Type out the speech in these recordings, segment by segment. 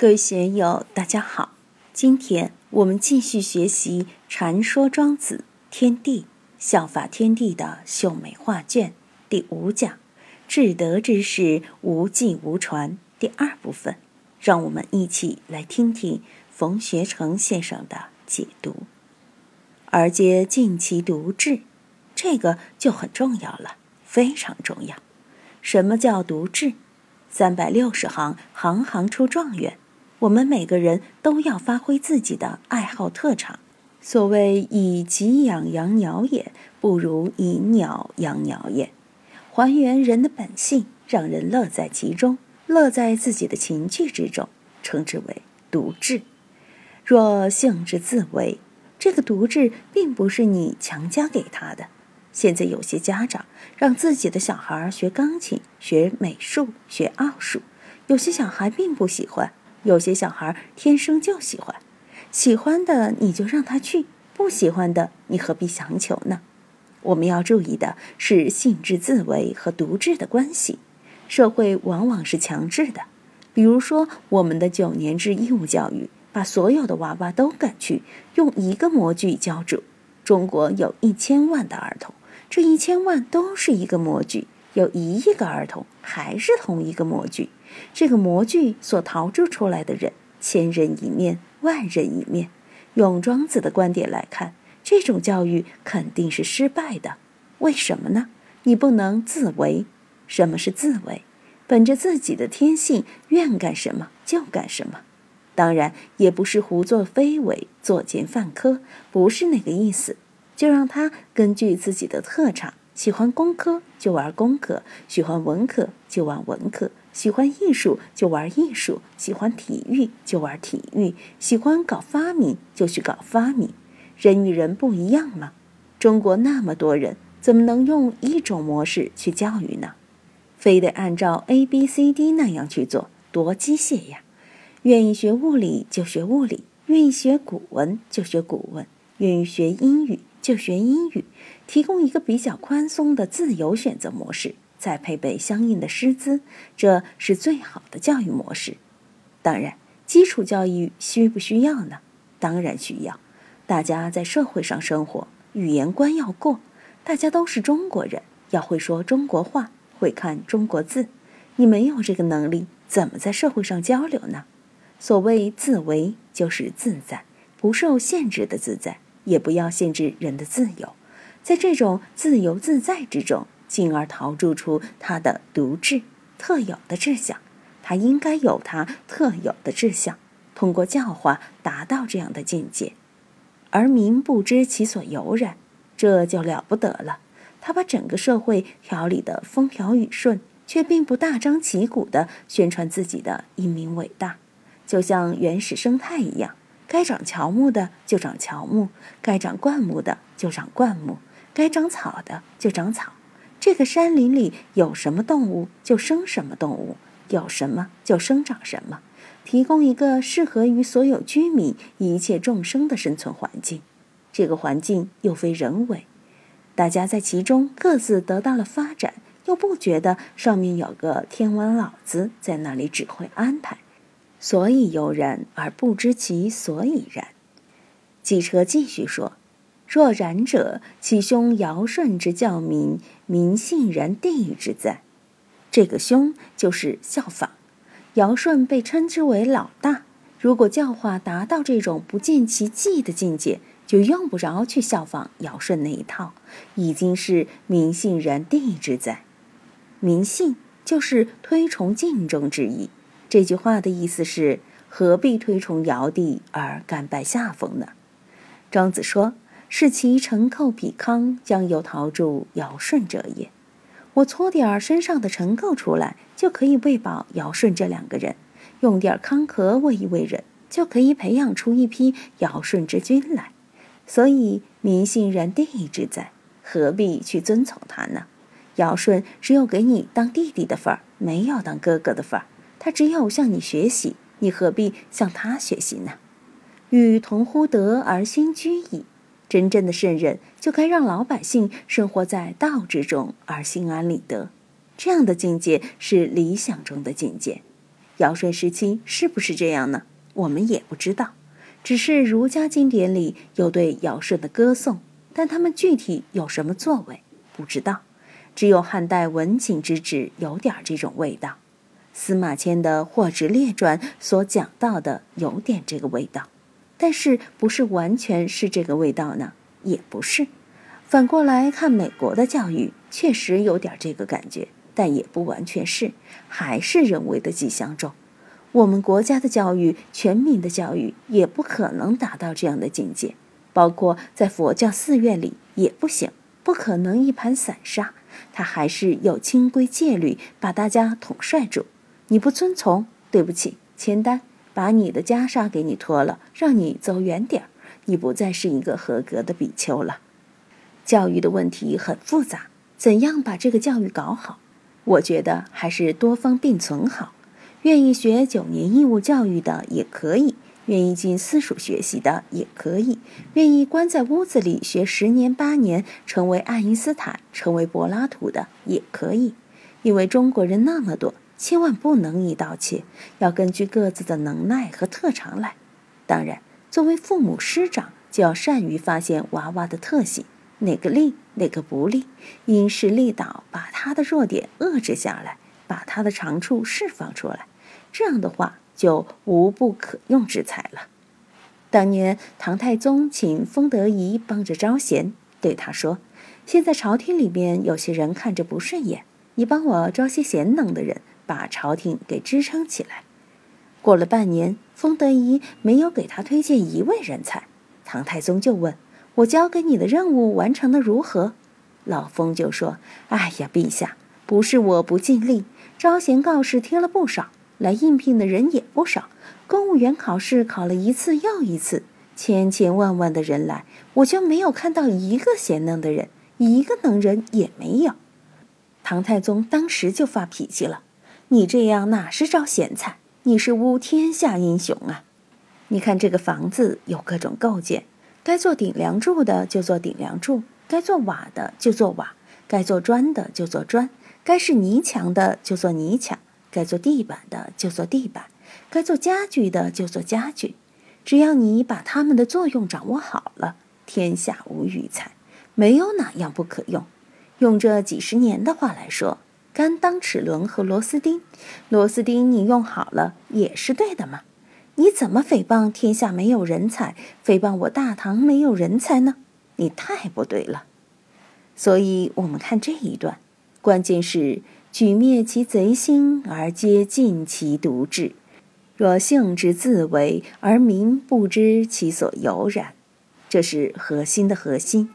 各位学友，大家好！今天我们继续学习《禅说庄子天地效法天地的秀美画卷》第五讲“至德之事，无迹无传”第二部分。让我们一起来听听冯学成先生的解读。而皆尽其独志，这个就很重要了，非常重要。什么叫独志？三百六十行，行行出状元。我们每个人都要发挥自己的爱好特长。所谓以己养养鸟也，不如以鸟养鸟也。还原人的本性，让人乐在其中，乐在自己的情趣之中，称之为独志。若性之自为，这个独志并不是你强加给他的。现在有些家长让自己的小孩学钢琴、学美术、学奥数，有些小孩并不喜欢。有些小孩天生就喜欢，喜欢的你就让他去，不喜欢的你何必强求呢？我们要注意的是性质自为和独智的关系。社会往往是强制的，比如说我们的九年制义务教育，把所有的娃娃都赶去用一个模具教住。中国有一千万的儿童，这一千万都是一个模具。有一亿个儿童还是同一个模具，这个模具所陶铸出来的人，千人一面，万人一面。用庄子的观点来看，这种教育肯定是失败的。为什么呢？你不能自为。什么是自为？本着自己的天性，愿干什么就干什么。当然，也不是胡作非为、作奸犯科，不是那个意思。就让他根据自己的特长。喜欢工科就玩工科，喜欢文科就玩文科，喜欢艺术就玩艺术，喜欢体育就玩体育，喜欢搞发明就去搞发明。人与人不一样嘛，中国那么多人，怎么能用一种模式去教育呢？非得按照 A B C D 那样去做，多机械呀！愿意学物理就学物理，愿意学古文就学古文，愿意学英语。就学英语，提供一个比较宽松的自由选择模式，再配备相应的师资，这是最好的教育模式。当然，基础教育需不需要呢？当然需要。大家在社会上生活，语言关要过。大家都是中国人，要会说中国话，会看中国字。你没有这个能力，怎么在社会上交流呢？所谓自为，就是自在，不受限制的自在。也不要限制人的自由，在这种自由自在之中，进而陶铸出他的独志特有的志向。他应该有他特有的志向，通过教化达到这样的境界。而民不知其所由然，这就了不得了。他把整个社会调理得风调雨顺，却并不大张旗鼓地宣传自己的英明伟大，就像原始生态一样。该长乔木的就长乔木，该长灌木的就长灌木，该长草的就长草。这个山林里有什么动物就生什么动物，有什么就生长什么，提供一个适合于所有居民、一切众生的生存环境。这个环境又非人为，大家在其中各自得到了发展，又不觉得上面有个天王老子在那里指挥安排。所以悠然而不知其所以然。季车继续说：“若然者，其兄尧舜之教民，民信然地之在。这个兄就是效仿。尧舜被称之为老大。如果教化达到这种不见其迹的境界，就用不着去效仿尧舜那一套，已经是民信然地之在。民信就是推崇敬重之意。”这句话的意思是：何必推崇尧帝而甘拜下风呢？庄子说：“是其臣寇比康，将有陶铸尧舜者也。”我搓点儿身上的尘垢出来，就可以喂饱尧舜这两个人；用点康壳喂一喂人，就可以培养出一批尧舜之君来。所以民信然地之在，何必去遵从他呢？尧舜只有给你当弟弟的份儿，没有当哥哥的份儿。他只有向你学习，你何必向他学习呢？与同乎德而心居矣。真正的圣人就该让老百姓生活在道之中而心安理得，这样的境界是理想中的境界。尧舜时期是不是这样呢？我们也不知道。只是儒家经典里有对尧舜的歌颂，但他们具体有什么作为，不知道。只有汉代文景之治有点这种味道。司马迁的《货殖列传》所讲到的有点这个味道，但是不是完全是这个味道呢？也不是。反过来看，美国的教育确实有点这个感觉，但也不完全是，还是人为的迹象重。我们国家的教育，全民的教育也不可能达到这样的境界，包括在佛教寺院里也不行，不可能一盘散沙，他还是有清规戒律把大家统帅住。你不遵从，对不起，签单，把你的袈裟给你脱了，让你走远点儿，你不再是一个合格的比丘了。教育的问题很复杂，怎样把这个教育搞好？我觉得还是多方并存好。愿意学九年义务教育的也可以，愿意进私塾学习的也可以，愿意关在屋子里学十年八年，成为爱因斯坦、成为柏拉图的也可以，因为中国人那么多。千万不能一刀切，要根据各自的能耐和特长来。当然，作为父母师长，就要善于发现娃娃的特性，哪个利，哪个不利，因势利导，把他的弱点遏制下来，把他的长处释放出来。这样的话，就无不可用之才了。当年唐太宗请封德仪帮着招贤，对他说：“现在朝廷里面有些人看着不顺眼，你帮我招些贤能的人。”把朝廷给支撑起来。过了半年，封德仪没有给他推荐一位人才，唐太宗就问：“我交给你的任务完成的如何？”老封就说：“哎呀，陛下，不是我不尽力，招贤告示贴了不少，来应聘的人也不少，公务员考试考了一次又一次，千千万万的人来，我就没有看到一个贤能的人，一个能人也没有。”唐太宗当时就发脾气了。你这样哪是招贤才？你是污天下英雄啊！你看这个房子有各种构件，该做顶梁柱的就做顶梁柱，该做瓦的就做瓦，该做砖的就做砖，该是泥墙的就做泥墙，该做地板的就做地板，该做家具的就做家具。只要你把它们的作用掌握好了，天下无余才，没有哪样不可用。用这几十年的话来说。甘当齿轮和螺丝钉，螺丝钉你用好了也是对的嘛？你怎么诽谤天下没有人才，诽谤我大唐没有人才呢？你太不对了。所以我们看这一段，关键是举灭其贼心而皆尽其独志，若性之自为而民不知其所由然，这是核心的核心。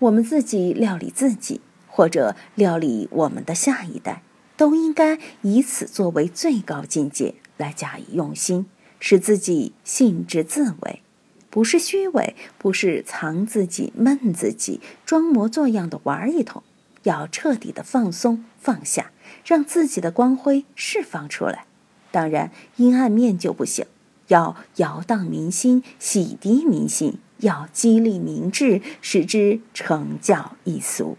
我们自己料理自己。或者料理我们的下一代，都应该以此作为最高境界来加以用心，使自己性之自为，不是虚伪，不是藏自己、闷自己、装模作样的玩一通，要彻底的放松放下，让自己的光辉释放出来。当然，阴暗面就不行，要摇荡民心，洗涤民心，要激励民智，使之成教一俗。